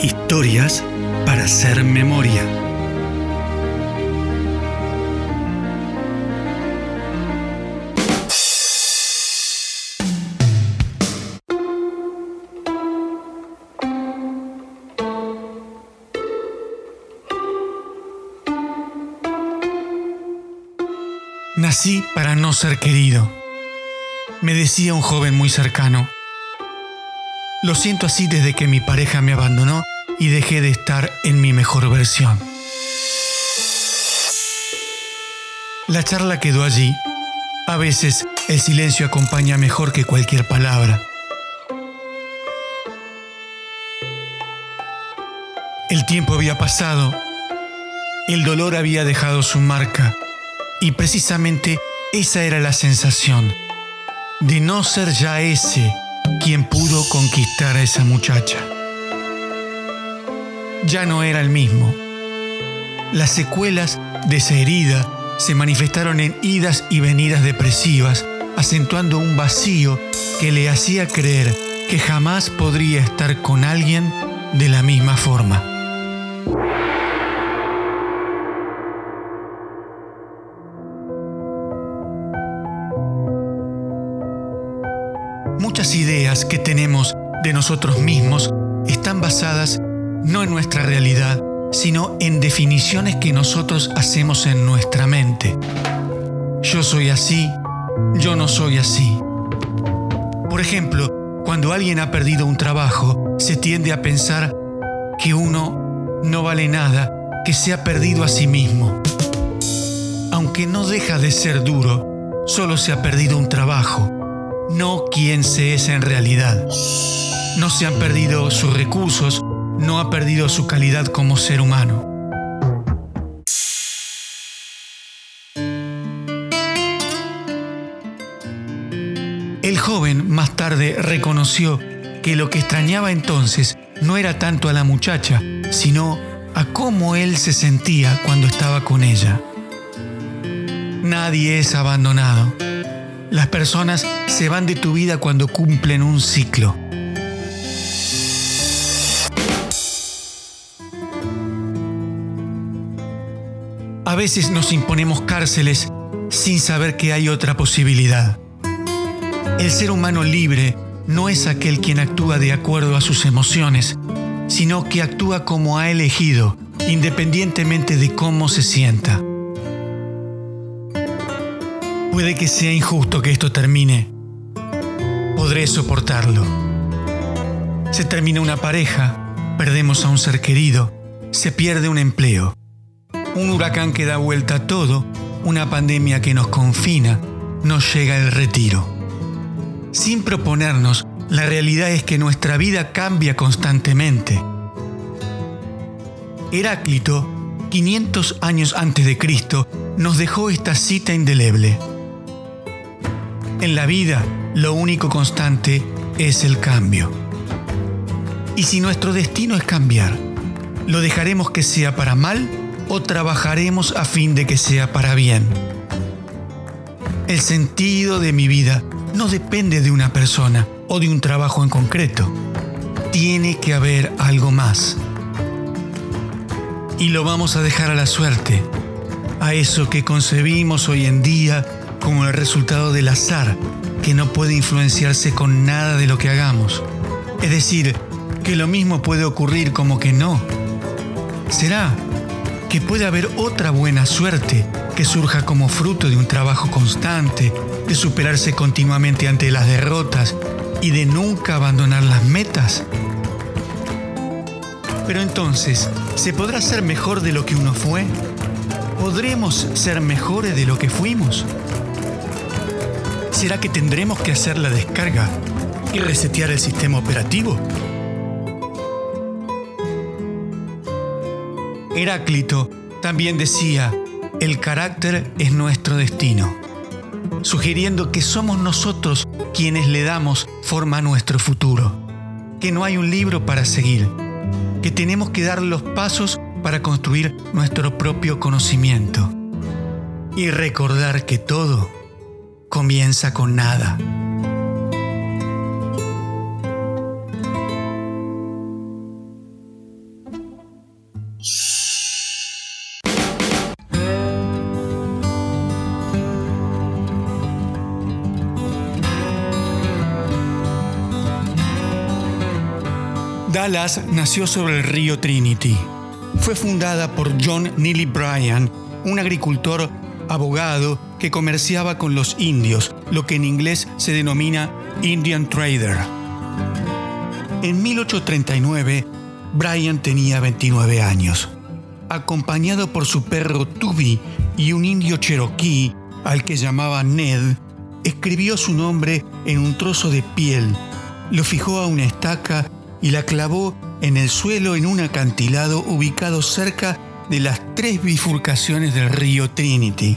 Historias para hacer memoria. Nací para no ser querido, me decía un joven muy cercano. Lo siento así desde que mi pareja me abandonó y dejé de estar en mi mejor versión. La charla quedó allí. A veces el silencio acompaña mejor que cualquier palabra. El tiempo había pasado, el dolor había dejado su marca y precisamente esa era la sensación de no ser ya ese quien pudo conquistar a esa muchacha. Ya no era el mismo. Las secuelas de esa herida se manifestaron en idas y venidas depresivas, acentuando un vacío que le hacía creer que jamás podría estar con alguien de la misma forma. Que tenemos de nosotros mismos están basadas no en nuestra realidad, sino en definiciones que nosotros hacemos en nuestra mente. Yo soy así, yo no soy así. Por ejemplo, cuando alguien ha perdido un trabajo, se tiende a pensar que uno no vale nada, que se ha perdido a sí mismo. Aunque no deja de ser duro, solo se ha perdido un trabajo no quién se es en realidad. No se han perdido sus recursos, no ha perdido su calidad como ser humano. El joven más tarde reconoció que lo que extrañaba entonces no era tanto a la muchacha, sino a cómo él se sentía cuando estaba con ella. Nadie es abandonado las personas se van de tu vida cuando cumplen un ciclo. A veces nos imponemos cárceles sin saber que hay otra posibilidad. El ser humano libre no es aquel quien actúa de acuerdo a sus emociones, sino que actúa como ha elegido, independientemente de cómo se sienta. Puede que sea injusto que esto termine. Podré soportarlo. Se termina una pareja, perdemos a un ser querido, se pierde un empleo. Un huracán que da vuelta a todo, una pandemia que nos confina, nos llega el retiro. Sin proponernos, la realidad es que nuestra vida cambia constantemente. Heráclito, 500 años antes de Cristo, nos dejó esta cita indeleble. En la vida, lo único constante es el cambio. Y si nuestro destino es cambiar, ¿lo dejaremos que sea para mal o trabajaremos a fin de que sea para bien? El sentido de mi vida no depende de una persona o de un trabajo en concreto. Tiene que haber algo más. Y lo vamos a dejar a la suerte, a eso que concebimos hoy en día como el resultado del azar, que no puede influenciarse con nada de lo que hagamos. Es decir, que lo mismo puede ocurrir como que no. ¿Será que puede haber otra buena suerte que surja como fruto de un trabajo constante, de superarse continuamente ante las derrotas y de nunca abandonar las metas? Pero entonces, ¿se podrá ser mejor de lo que uno fue? ¿Podremos ser mejores de lo que fuimos? ¿Será que tendremos que hacer la descarga y resetear el sistema operativo? Heráclito también decía, el carácter es nuestro destino, sugiriendo que somos nosotros quienes le damos forma a nuestro futuro, que no hay un libro para seguir, que tenemos que dar los pasos para construir nuestro propio conocimiento y recordar que todo comienza con nada. Dallas nació sobre el río Trinity. Fue fundada por John Neely Bryan, un agricultor abogado que comerciaba con los indios, lo que en inglés se denomina Indian Trader. En 1839, Bryan tenía 29 años. Acompañado por su perro Tubi y un indio cherokee al que llamaba Ned, escribió su nombre en un trozo de piel, lo fijó a una estaca y la clavó en el suelo en un acantilado ubicado cerca de las tres bifurcaciones del río Trinity.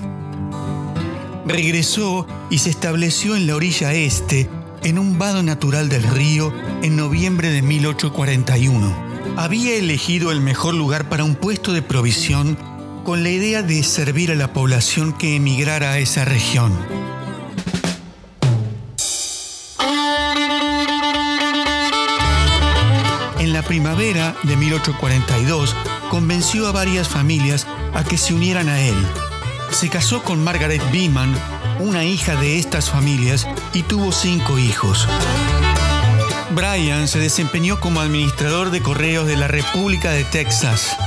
Regresó y se estableció en la orilla este, en un vado natural del río, en noviembre de 1841. Había elegido el mejor lugar para un puesto de provisión con la idea de servir a la población que emigrara a esa región. En la primavera de 1842 convenció a varias familias a que se unieran a él. Se casó con Margaret Beeman, una hija de estas familias, y tuvo cinco hijos. Bryan se desempeñó como administrador de correos de la República de Texas,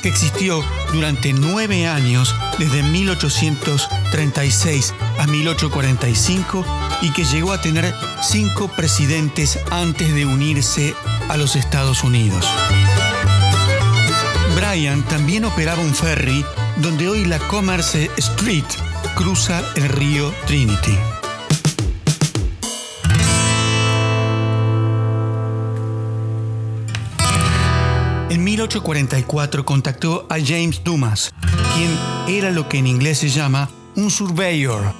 que existió durante nueve años desde 1836 a 1845 y que llegó a tener cinco presidentes antes de unirse a los Estados Unidos. Bryan también operaba un ferry donde hoy la Commerce Street cruza el río Trinity. En 1844 contactó a James Dumas, quien era lo que en inglés se llama un surveyor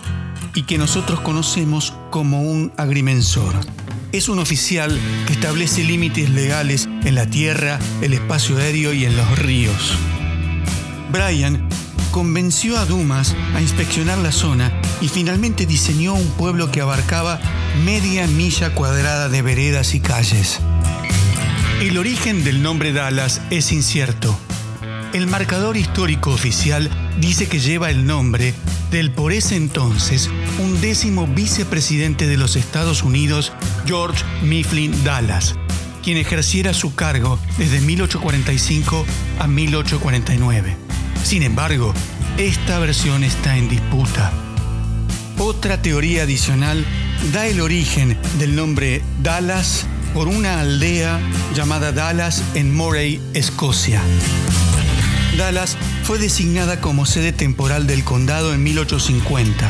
y que nosotros conocemos como un agrimensor. Es un oficial que establece límites legales en la tierra, el espacio aéreo y en los ríos. Bryan convenció a Dumas a inspeccionar la zona y finalmente diseñó un pueblo que abarcaba media milla cuadrada de veredas y calles. El origen del nombre Dallas es incierto. El marcador histórico oficial dice que lleva el nombre del por ese entonces undécimo vicepresidente de los Estados Unidos, George Mifflin Dallas, quien ejerciera su cargo desde 1845 a 1849. Sin embargo, esta versión está en disputa. Otra teoría adicional da el origen del nombre Dallas por una aldea llamada Dallas en Moray, Escocia. Dallas fue designada como sede temporal del condado en 1850.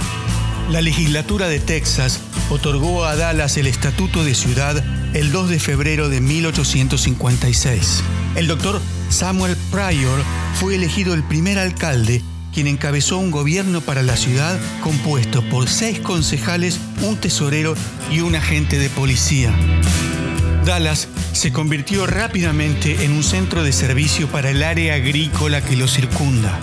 La legislatura de Texas otorgó a Dallas el estatuto de ciudad el 2 de febrero de 1856. El doctor Samuel Pryor fue elegido el primer alcalde quien encabezó un gobierno para la ciudad compuesto por seis concejales, un tesorero y un agente de policía. Dallas se convirtió rápidamente en un centro de servicio para el área agrícola que lo circunda.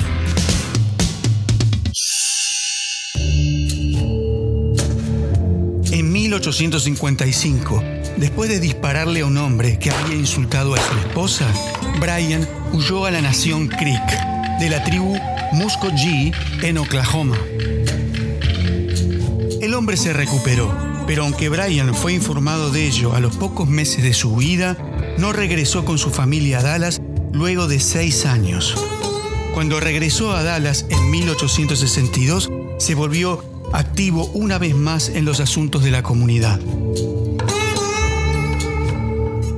En 1855, después de dispararle a un hombre que había insultado a su esposa, Brian huyó a la nación Creek, de la tribu Muscogee en Oklahoma. El hombre se recuperó pero aunque Brian fue informado de ello a los pocos meses de su vida, no regresó con su familia a Dallas luego de seis años. Cuando regresó a Dallas en 1862, se volvió activo una vez más en los asuntos de la comunidad.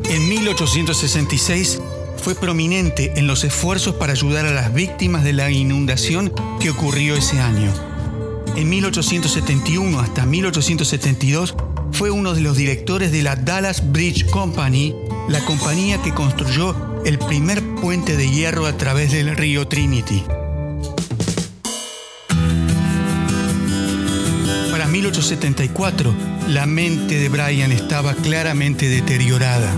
En 1866 fue prominente en los esfuerzos para ayudar a las víctimas de la inundación que ocurrió ese año. En 1871 hasta 1872 fue uno de los directores de la Dallas Bridge Company, la compañía que construyó el primer puente de hierro a través del río Trinity. Para 1874, la mente de Brian estaba claramente deteriorada.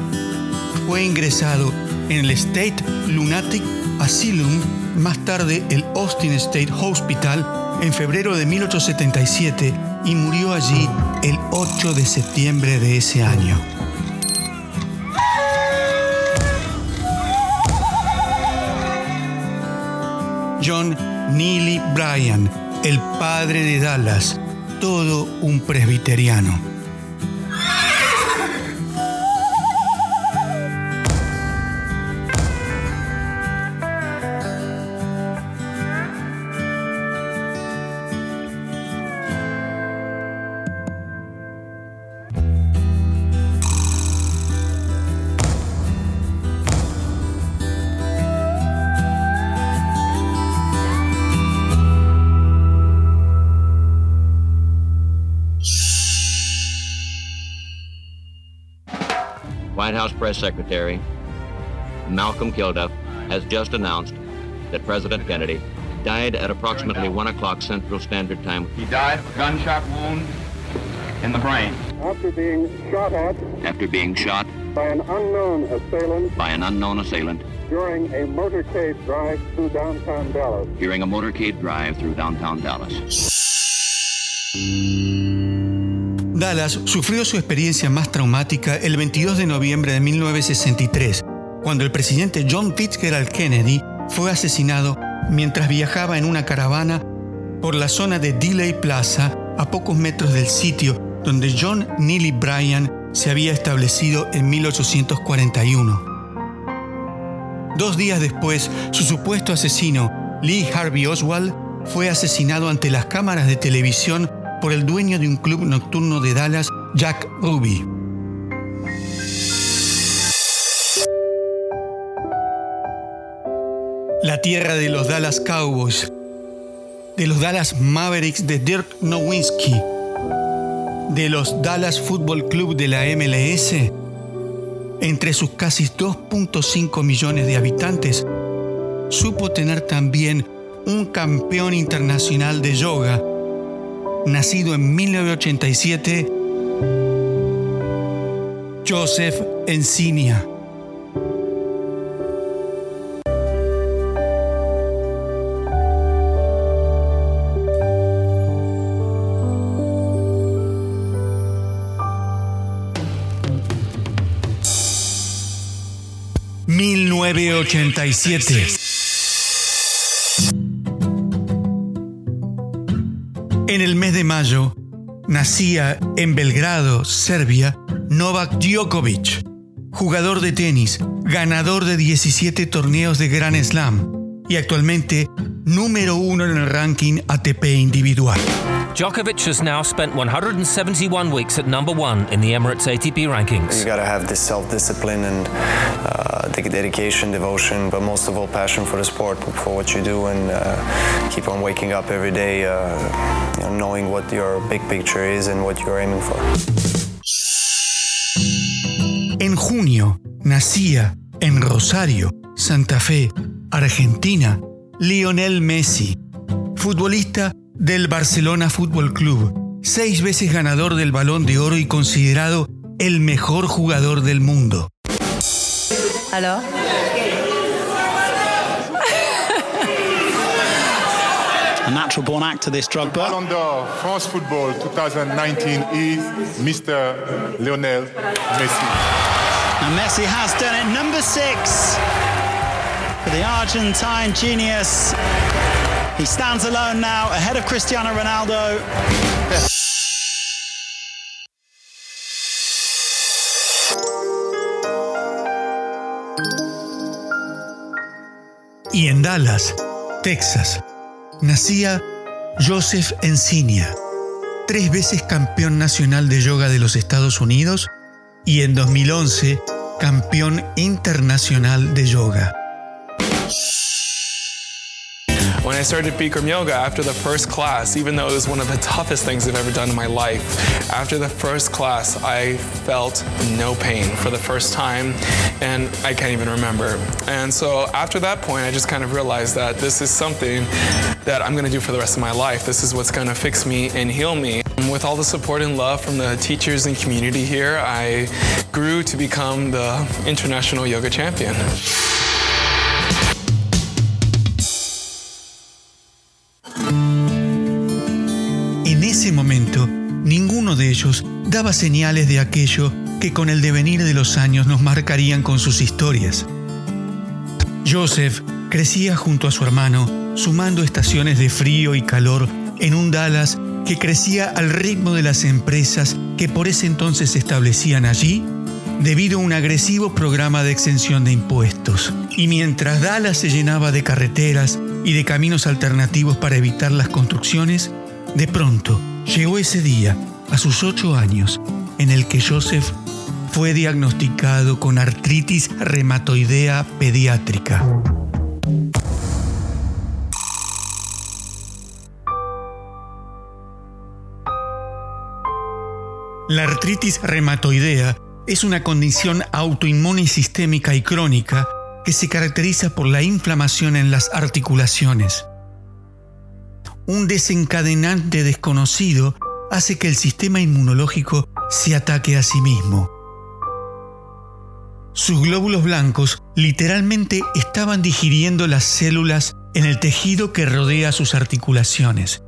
Fue ingresado en el State Lunatic Asylum, más tarde el Austin State Hospital, en febrero de 1877 y murió allí el 8 de septiembre de ese año. John Neely Bryan, el padre de Dallas, todo un presbiteriano. House Press Secretary Malcolm Kilduff has just announced that President Kennedy died at approximately 1 o'clock Central Standard Time. He died of a gunshot wound in the brain. After being shot at After being shot by an unknown assailant by an unknown assailant during a motorcade drive through downtown Dallas. during a motorcade drive through downtown Dallas. Dallas sufrió su experiencia más traumática el 22 de noviembre de 1963, cuando el presidente John Fitzgerald Kennedy fue asesinado mientras viajaba en una caravana por la zona de Dealey Plaza, a pocos metros del sitio donde John Neely Bryan se había establecido en 1841. Dos días después, su supuesto asesino, Lee Harvey Oswald, fue asesinado ante las cámaras de televisión por el dueño de un club nocturno de Dallas, Jack Ruby. La tierra de los Dallas Cowboys, de los Dallas Mavericks de Dirk Nowitzki, de los Dallas Football Club de la MLS, entre sus casi 2.5 millones de habitantes, supo tener también un campeón internacional de yoga, nacido en 1987, Joseph Encinia. ...1987... En el mes de mayo, nacía en Belgrado, Serbia, Novak Djokovic, jugador de tenis, ganador de 17 torneos de Grand Slam y actualmente número uno en el ranking ATP individual. Djokovic has now spent 171 weeks at number one in the Emirates ATP rankings. You gotta have this self-discipline and uh, the dedication, devotion, but most of all, passion for the sport, for what you do, and uh, keep on waking up every day, uh, you know, knowing what your big picture is and what you're aiming for. En junio nacía en Rosario, Santa Fe, Argentina, Lionel Messi, futbolista del Barcelona Fútbol Club, seis veces ganador del Balón de Oro y considerado el mejor jugador del mundo. Alors A natural born actor, this Drogba. Ballon d'Or France Football 2019 is Mr. Lionel Messi. And Messi has done it. Number six for the Argentine genius. He stands alone now, ahead of Cristiano Ronaldo. Y en Dallas, Texas, nacía Joseph Encinia, tres veces campeón nacional de yoga de los Estados Unidos y en 2011 campeón internacional de yoga. When I started Bikram Yoga after the first class, even though it was one of the toughest things I've ever done in my life, after the first class, I felt no pain for the first time, and I can't even remember. And so after that point, I just kind of realized that this is something that I'm going to do for the rest of my life. This is what's going to fix me and heal me. With all the support and love from the teachers and community here, I grew to become the international yoga champion. De ellos daba señales de aquello que con el devenir de los años nos marcarían con sus historias. Joseph crecía junto a su hermano, sumando estaciones de frío y calor en un Dallas que crecía al ritmo de las empresas que por ese entonces se establecían allí debido a un agresivo programa de exención de impuestos. Y mientras Dallas se llenaba de carreteras y de caminos alternativos para evitar las construcciones, de pronto llegó ese día, a sus ocho años, en el que Joseph fue diagnosticado con artritis reumatoidea pediátrica. La artritis reumatoidea es una condición autoinmune sistémica y crónica que se caracteriza por la inflamación en las articulaciones. Un desencadenante desconocido hace que el sistema inmunológico se ataque a sí mismo. Sus glóbulos blancos literalmente estaban digiriendo las células en el tejido que rodea sus articulaciones,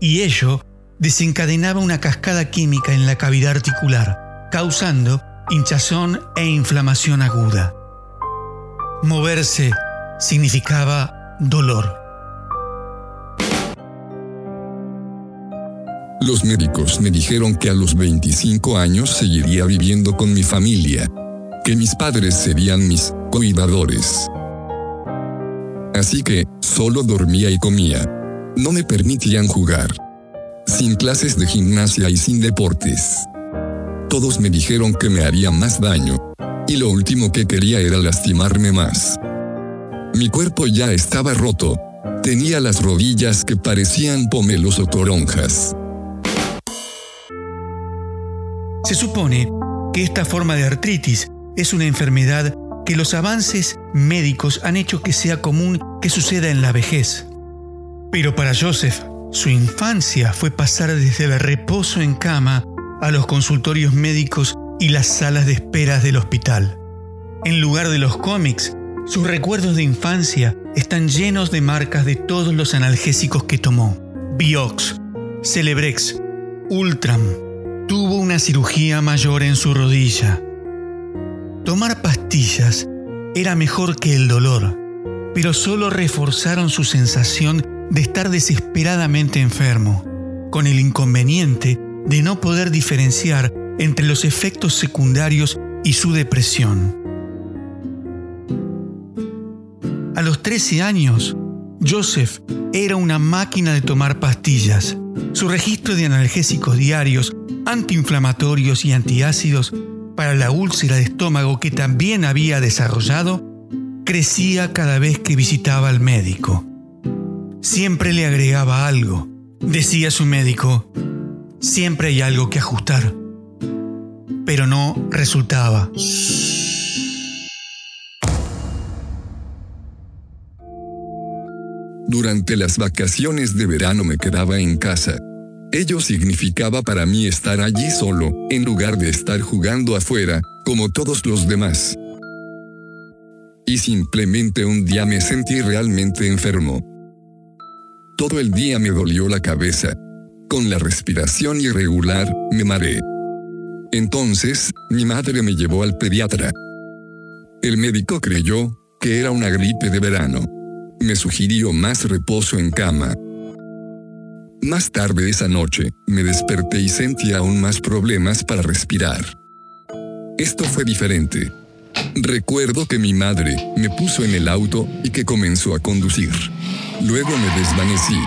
y ello desencadenaba una cascada química en la cavidad articular, causando hinchazón e inflamación aguda. Moverse significaba dolor. Los médicos me dijeron que a los 25 años seguiría viviendo con mi familia, que mis padres serían mis cuidadores. Así que, solo dormía y comía. No me permitían jugar. Sin clases de gimnasia y sin deportes. Todos me dijeron que me haría más daño. Y lo último que quería era lastimarme más. Mi cuerpo ya estaba roto. Tenía las rodillas que parecían pomelos o toronjas. Se supone que esta forma de artritis es una enfermedad que los avances médicos han hecho que sea común que suceda en la vejez. Pero para Joseph, su infancia fue pasar desde el reposo en cama a los consultorios médicos y las salas de esperas del hospital. En lugar de los cómics, sus recuerdos de infancia están llenos de marcas de todos los analgésicos que tomó. Biox, Celebrex, Ultram. Tuvo una cirugía mayor en su rodilla. Tomar pastillas era mejor que el dolor, pero solo reforzaron su sensación de estar desesperadamente enfermo, con el inconveniente de no poder diferenciar entre los efectos secundarios y su depresión. A los 13 años, Joseph era una máquina de tomar pastillas. Su registro de analgésicos diarios, antiinflamatorios y antiácidos para la úlcera de estómago que también había desarrollado crecía cada vez que visitaba al médico. Siempre le agregaba algo. Decía su médico, siempre hay algo que ajustar. Pero no resultaba. Durante las vacaciones de verano me quedaba en casa Ello significaba para mí estar allí solo, en lugar de estar jugando afuera, como todos los demás. Y simplemente un día me sentí realmente enfermo. Todo el día me dolió la cabeza. Con la respiración irregular, me mareé. Entonces, mi madre me llevó al pediatra. El médico creyó que era una gripe de verano. Me sugirió más reposo en cama, más tarde esa noche, me desperté y sentí aún más problemas para respirar. Esto fue diferente. Recuerdo que mi madre me puso en el auto y que comenzó a conducir. Luego me desvanecí.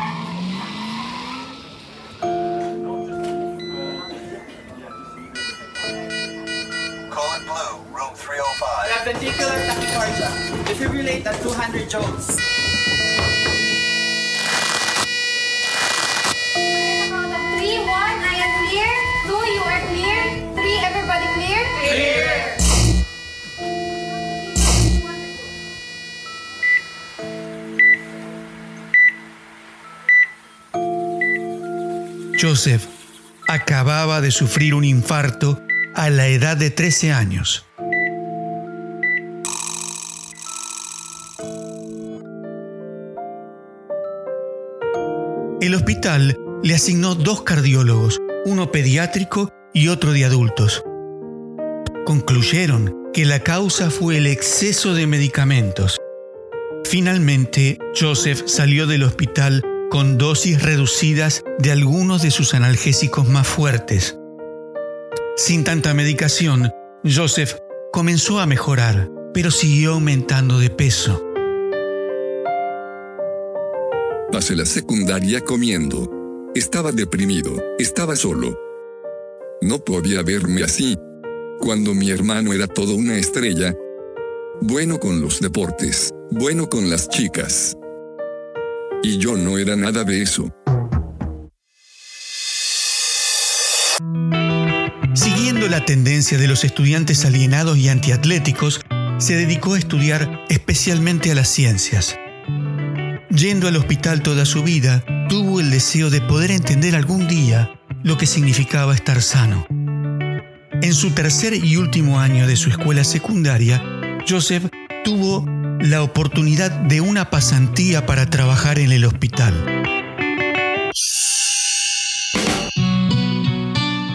Defibrillate at 200 joules. Joseph acababa de sufrir un infarto a la edad de 13 años. El hospital le asignó dos cardiólogos, uno pediátrico y otro de adultos. Concluyeron que la causa fue el exceso de medicamentos. Finalmente, Joseph salió del hospital con dosis reducidas de algunos de sus analgésicos más fuertes. Sin tanta medicación, Joseph comenzó a mejorar, pero siguió aumentando de peso. Pasé la secundaria comiendo. Estaba deprimido, estaba solo. No podía verme así. Cuando mi hermano era todo una estrella. Bueno con los deportes, bueno con las chicas. Y yo no era nada de eso. Siguiendo la tendencia de los estudiantes alienados y antiatléticos, se dedicó a estudiar especialmente a las ciencias. Yendo al hospital toda su vida, tuvo el deseo de poder entender algún día lo que significaba estar sano. En su tercer y último año de su escuela secundaria, Joseph tuvo la oportunidad de una pasantía para trabajar en el hospital.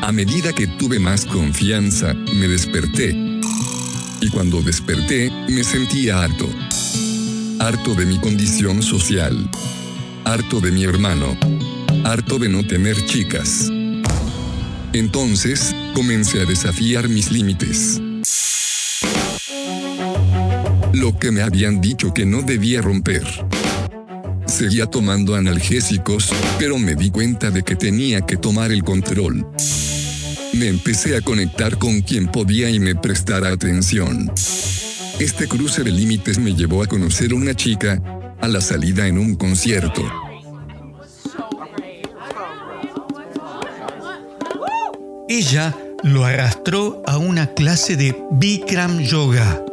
A medida que tuve más confianza, me desperté. Y cuando desperté, me sentía harto. Harto de mi condición social. Harto de mi hermano. Harto de no tener chicas. Entonces, comencé a desafiar mis límites. Lo que me habían dicho que no debía romper. Seguía tomando analgésicos, pero me di cuenta de que tenía que tomar el control. Me empecé a conectar con quien podía y me prestara atención. Este cruce de límites me llevó a conocer a una chica, a la salida en un concierto. Ella lo arrastró a una clase de Bikram Yoga.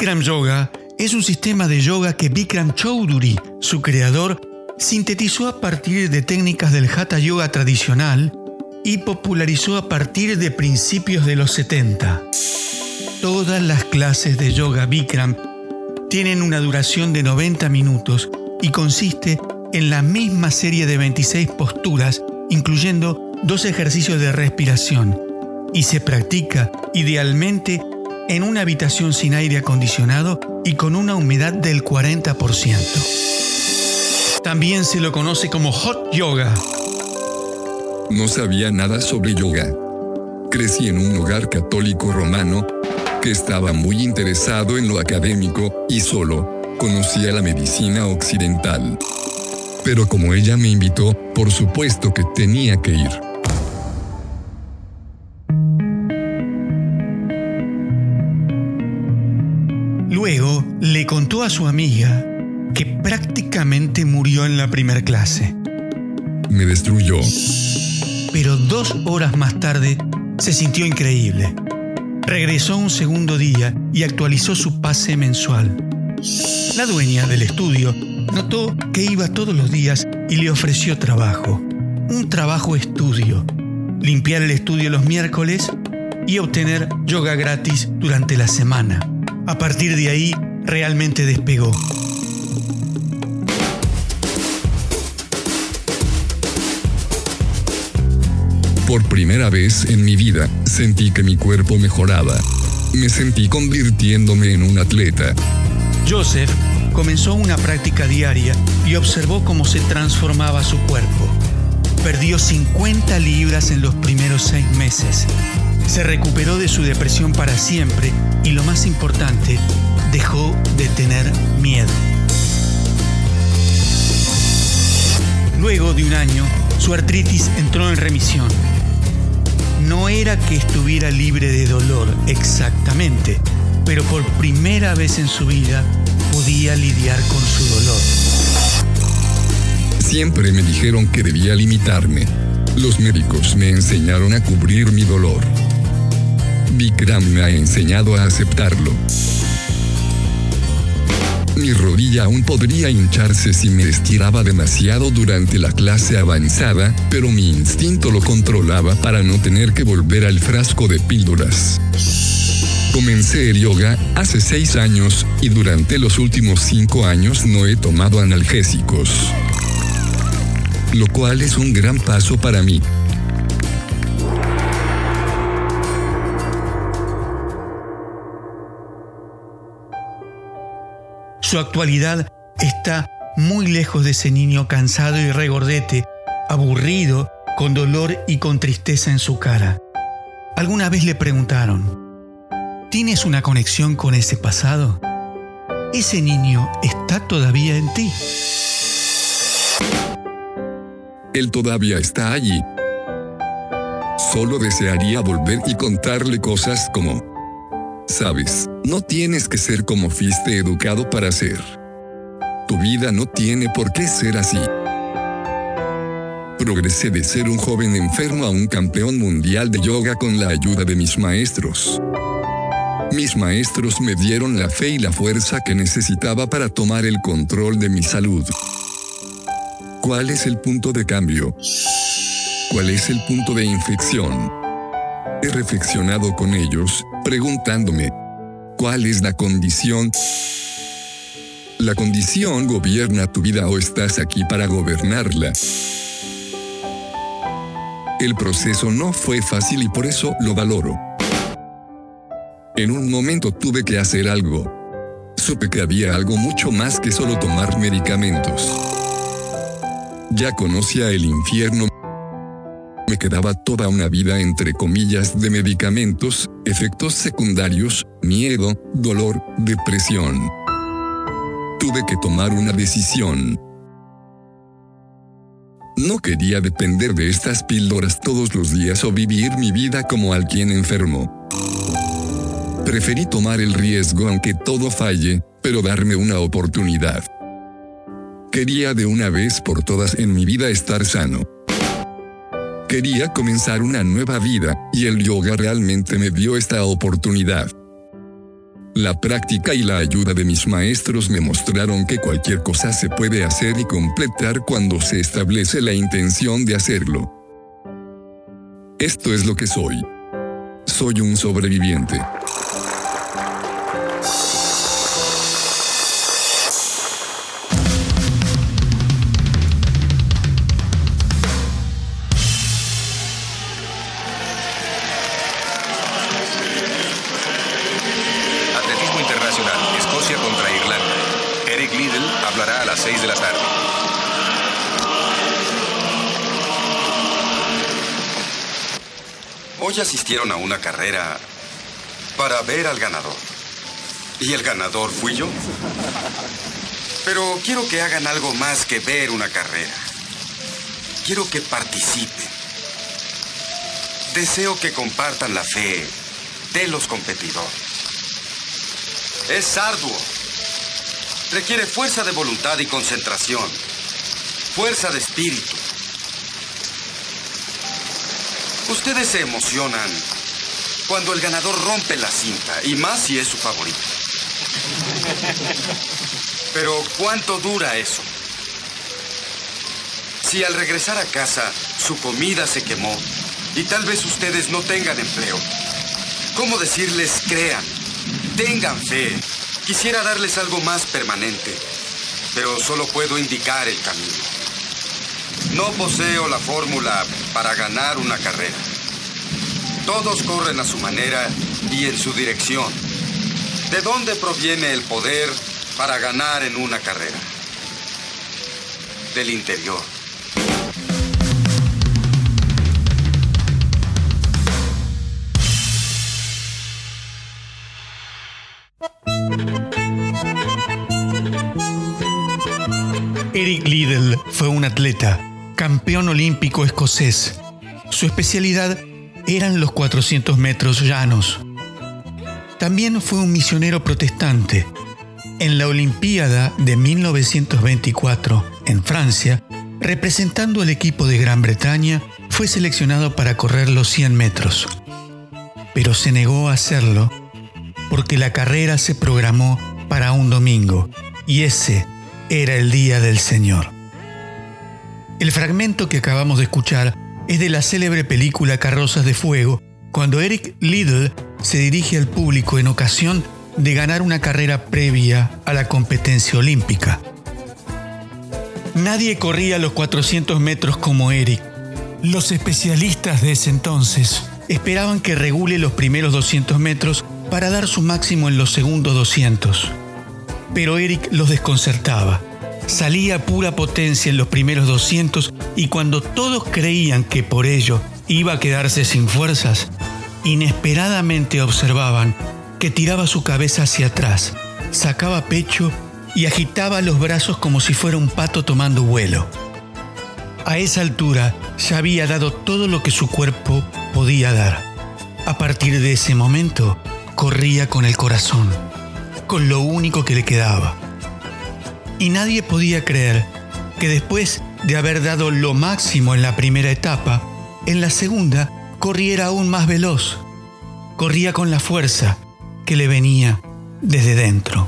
Bikram Yoga es un sistema de yoga que Bikram Choudhury, su creador, sintetizó a partir de técnicas del Hatha Yoga tradicional y popularizó a partir de principios de los 70. Todas las clases de yoga Bikram tienen una duración de 90 minutos y consiste en la misma serie de 26 posturas, incluyendo dos ejercicios de respiración, y se practica idealmente en una habitación sin aire acondicionado y con una humedad del 40%. También se lo conoce como hot yoga. No sabía nada sobre yoga. Crecí en un hogar católico romano que estaba muy interesado en lo académico y solo conocía la medicina occidental. Pero como ella me invitó, por supuesto que tenía que ir. Luego le contó a su amiga que prácticamente murió en la primera clase. Me destruyó. Pero dos horas más tarde se sintió increíble. Regresó un segundo día y actualizó su pase mensual. La dueña del estudio notó que iba todos los días y le ofreció trabajo. Un trabajo estudio. Limpiar el estudio los miércoles y obtener yoga gratis durante la semana. A partir de ahí, realmente despegó. Por primera vez en mi vida, sentí que mi cuerpo mejoraba. Me sentí convirtiéndome en un atleta. Joseph comenzó una práctica diaria y observó cómo se transformaba su cuerpo. Perdió 50 libras en los primeros seis meses. Se recuperó de su depresión para siempre y lo más importante, dejó de tener miedo. Luego de un año, su artritis entró en remisión. No era que estuviera libre de dolor exactamente, pero por primera vez en su vida podía lidiar con su dolor. Siempre me dijeron que debía limitarme. Los médicos me enseñaron a cubrir mi dolor. Bikram me ha enseñado a aceptarlo. Mi rodilla aún podría hincharse si me estiraba demasiado durante la clase avanzada, pero mi instinto lo controlaba para no tener que volver al frasco de píldoras. Comencé el yoga hace seis años y durante los últimos cinco años no he tomado analgésicos. Lo cual es un gran paso para mí. Su actualidad está muy lejos de ese niño cansado y regordete, aburrido, con dolor y con tristeza en su cara. Alguna vez le preguntaron, ¿tienes una conexión con ese pasado? ¿Ese niño está todavía en ti? Él todavía está allí. Solo desearía volver y contarle cosas como, Sabes, no tienes que ser como fuiste educado para ser. Tu vida no tiene por qué ser así. progresé de ser un joven enfermo a un campeón mundial de yoga con la ayuda de mis maestros. Mis maestros me dieron la fe y la fuerza que necesitaba para tomar el control de mi salud. ¿Cuál es el punto de cambio? ¿Cuál es el punto de infección? He reflexionado con ellos, preguntándome, ¿cuál es la condición? ¿La condición gobierna tu vida o estás aquí para gobernarla? El proceso no fue fácil y por eso lo valoro. En un momento tuve que hacer algo. Supe que había algo mucho más que solo tomar medicamentos. Ya conocía el infierno. Me quedaba toda una vida entre comillas de medicamentos, efectos secundarios, miedo, dolor, depresión. Tuve que tomar una decisión. No quería depender de estas píldoras todos los días o vivir mi vida como alguien enfermo. Preferí tomar el riesgo aunque todo falle, pero darme una oportunidad. Quería de una vez por todas en mi vida estar sano. Quería comenzar una nueva vida, y el yoga realmente me dio esta oportunidad. La práctica y la ayuda de mis maestros me mostraron que cualquier cosa se puede hacer y completar cuando se establece la intención de hacerlo. Esto es lo que soy. Soy un sobreviviente. Hoy asistieron a una carrera para ver al ganador. Y el ganador fui yo. Pero quiero que hagan algo más que ver una carrera. Quiero que participen. Deseo que compartan la fe de los competidores. Es arduo. Requiere fuerza de voluntad y concentración. Fuerza de espíritu. Ustedes se emocionan cuando el ganador rompe la cinta, y más si es su favorito. Pero ¿cuánto dura eso? Si al regresar a casa su comida se quemó y tal vez ustedes no tengan empleo, ¿cómo decirles crean? Tengan fe. Quisiera darles algo más permanente, pero solo puedo indicar el camino. No poseo la fórmula para ganar una carrera. Todos corren a su manera y en su dirección. ¿De dónde proviene el poder para ganar en una carrera? Del interior. Eric Liddell fue un atleta, campeón olímpico escocés. Su especialidad eran los 400 metros llanos. También fue un misionero protestante. En la Olimpiada de 1924, en Francia, representando al equipo de Gran Bretaña, fue seleccionado para correr los 100 metros. Pero se negó a hacerlo porque la carrera se programó para un domingo y ese era el día del Señor. El fragmento que acabamos de escuchar es de la célebre película Carrozas de Fuego, cuando Eric Liddell se dirige al público en ocasión de ganar una carrera previa a la competencia olímpica. Nadie corría los 400 metros como Eric. Los especialistas de ese entonces esperaban que regule los primeros 200 metros para dar su máximo en los segundos 200 pero Eric los desconcertaba. Salía pura potencia en los primeros 200 y cuando todos creían que por ello iba a quedarse sin fuerzas, inesperadamente observaban que tiraba su cabeza hacia atrás, sacaba pecho y agitaba los brazos como si fuera un pato tomando vuelo. A esa altura ya había dado todo lo que su cuerpo podía dar. A partir de ese momento, corría con el corazón con lo único que le quedaba. Y nadie podía creer que después de haber dado lo máximo en la primera etapa, en la segunda corriera aún más veloz. Corría con la fuerza que le venía desde dentro.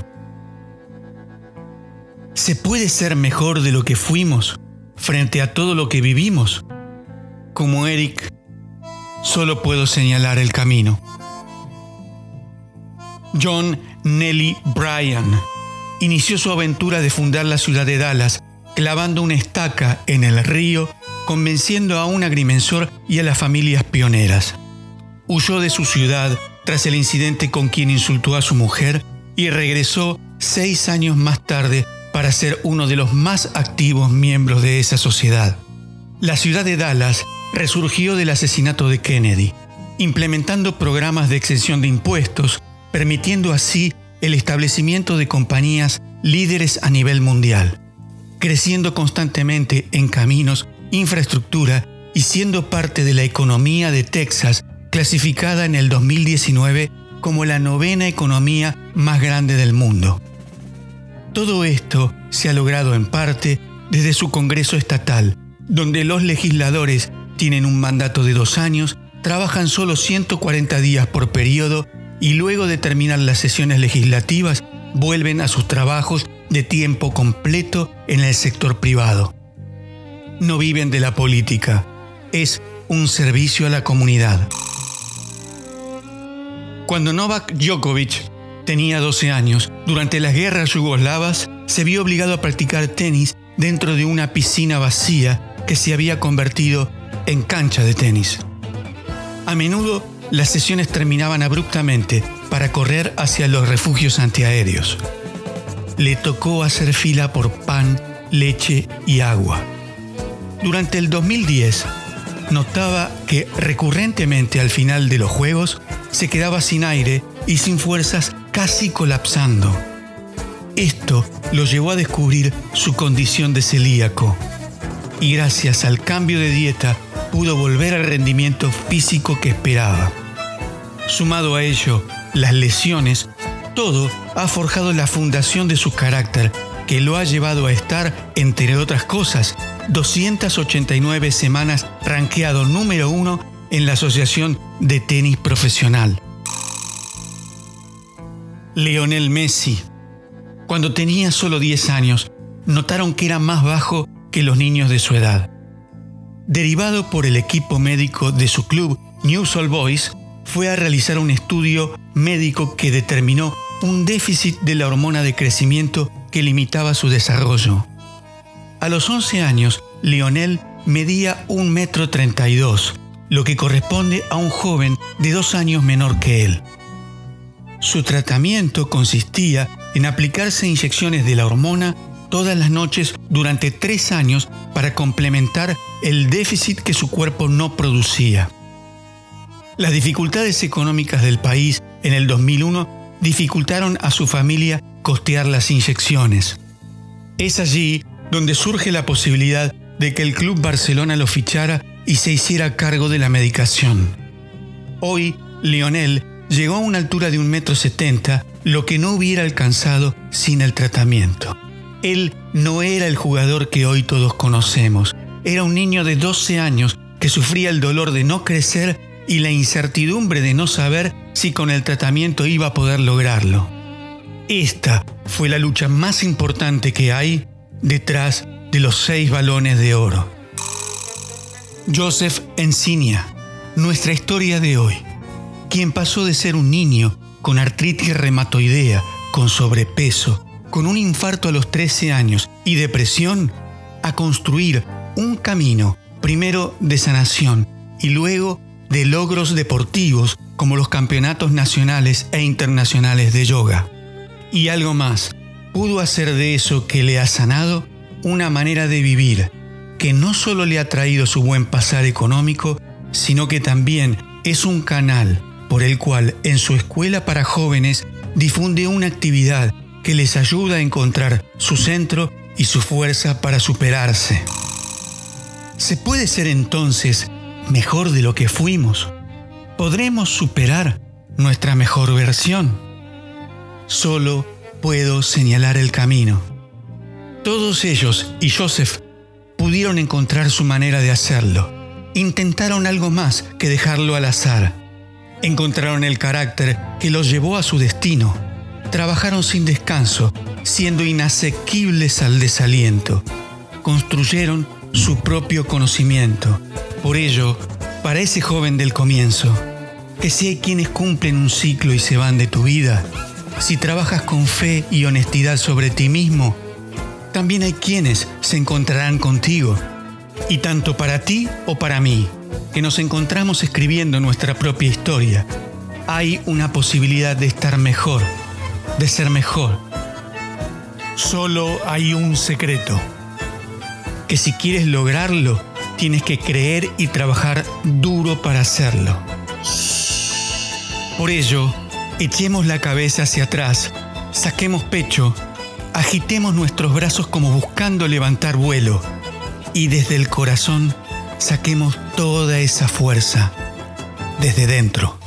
¿Se puede ser mejor de lo que fuimos frente a todo lo que vivimos? Como Eric, solo puedo señalar el camino. John Nelly Bryan inició su aventura de fundar la ciudad de Dallas clavando una estaca en el río, convenciendo a un agrimensor y a las familias pioneras. Huyó de su ciudad tras el incidente con quien insultó a su mujer y regresó seis años más tarde para ser uno de los más activos miembros de esa sociedad. La ciudad de Dallas resurgió del asesinato de Kennedy, implementando programas de exención de impuestos, permitiendo así el establecimiento de compañías líderes a nivel mundial, creciendo constantemente en caminos, infraestructura y siendo parte de la economía de Texas, clasificada en el 2019 como la novena economía más grande del mundo. Todo esto se ha logrado en parte desde su Congreso Estatal, donde los legisladores tienen un mandato de dos años, trabajan solo 140 días por periodo y luego de terminar las sesiones legislativas vuelven a sus trabajos de tiempo completo en el sector privado. No viven de la política, es un servicio a la comunidad. Cuando Novak Djokovic tenía 12 años, durante las guerras yugoslavas, se vio obligado a practicar tenis dentro de una piscina vacía que se había convertido en cancha de tenis. A menudo las sesiones terminaban abruptamente para correr hacia los refugios antiaéreos. Le tocó hacer fila por pan, leche y agua. Durante el 2010, notaba que recurrentemente al final de los Juegos se quedaba sin aire y sin fuerzas casi colapsando. Esto lo llevó a descubrir su condición de celíaco y gracias al cambio de dieta pudo volver al rendimiento físico que esperaba. Sumado a ello, las lesiones, todo ha forjado la fundación de su carácter, que lo ha llevado a estar, entre otras cosas, 289 semanas ranqueado número uno en la Asociación de Tenis Profesional. Leonel Messi. Cuando tenía solo 10 años, notaron que era más bajo que los niños de su edad. Derivado por el equipo médico de su club News All Boys, fue a realizar un estudio médico que determinó un déficit de la hormona de crecimiento que limitaba su desarrollo. A los 11 años, Lionel medía 1,32 metro 32, lo que corresponde a un joven de dos años menor que él. Su tratamiento consistía en aplicarse inyecciones de la hormona todas las noches durante tres años para complementar el déficit que su cuerpo no producía. Las dificultades económicas del país en el 2001 dificultaron a su familia costear las inyecciones. Es allí donde surge la posibilidad de que el Club Barcelona lo fichara y se hiciera cargo de la medicación. Hoy, Lionel llegó a una altura de un metro setenta, lo que no hubiera alcanzado sin el tratamiento. Él no era el jugador que hoy todos conocemos, era un niño de 12 años que sufría el dolor de no crecer y la incertidumbre de no saber si con el tratamiento iba a poder lograrlo. Esta fue la lucha más importante que hay detrás de los seis balones de oro. Joseph Encinia, nuestra historia de hoy, quien pasó de ser un niño con artritis reumatoidea, con sobrepeso, con un infarto a los 13 años y depresión, a construir un camino, primero de sanación y luego de logros deportivos como los campeonatos nacionales e internacionales de yoga. Y algo más, pudo hacer de eso que le ha sanado una manera de vivir que no solo le ha traído su buen pasar económico, sino que también es un canal por el cual en su escuela para jóvenes difunde una actividad que les ayuda a encontrar su centro y su fuerza para superarse. ¿Se puede ser entonces mejor de lo que fuimos? ¿Podremos superar nuestra mejor versión? Solo puedo señalar el camino. Todos ellos y Joseph pudieron encontrar su manera de hacerlo. Intentaron algo más que dejarlo al azar. Encontraron el carácter que los llevó a su destino. Trabajaron sin descanso, siendo inasequibles al desaliento. Construyeron su propio conocimiento. Por ello, para ese joven del comienzo, que si hay quienes cumplen un ciclo y se van de tu vida, si trabajas con fe y honestidad sobre ti mismo, también hay quienes se encontrarán contigo. Y tanto para ti o para mí, que nos encontramos escribiendo nuestra propia historia, hay una posibilidad de estar mejor, de ser mejor. Solo hay un secreto. Que si quieres lograrlo, tienes que creer y trabajar duro para hacerlo. Por ello, echemos la cabeza hacia atrás, saquemos pecho, agitemos nuestros brazos como buscando levantar vuelo y desde el corazón saquemos toda esa fuerza desde dentro.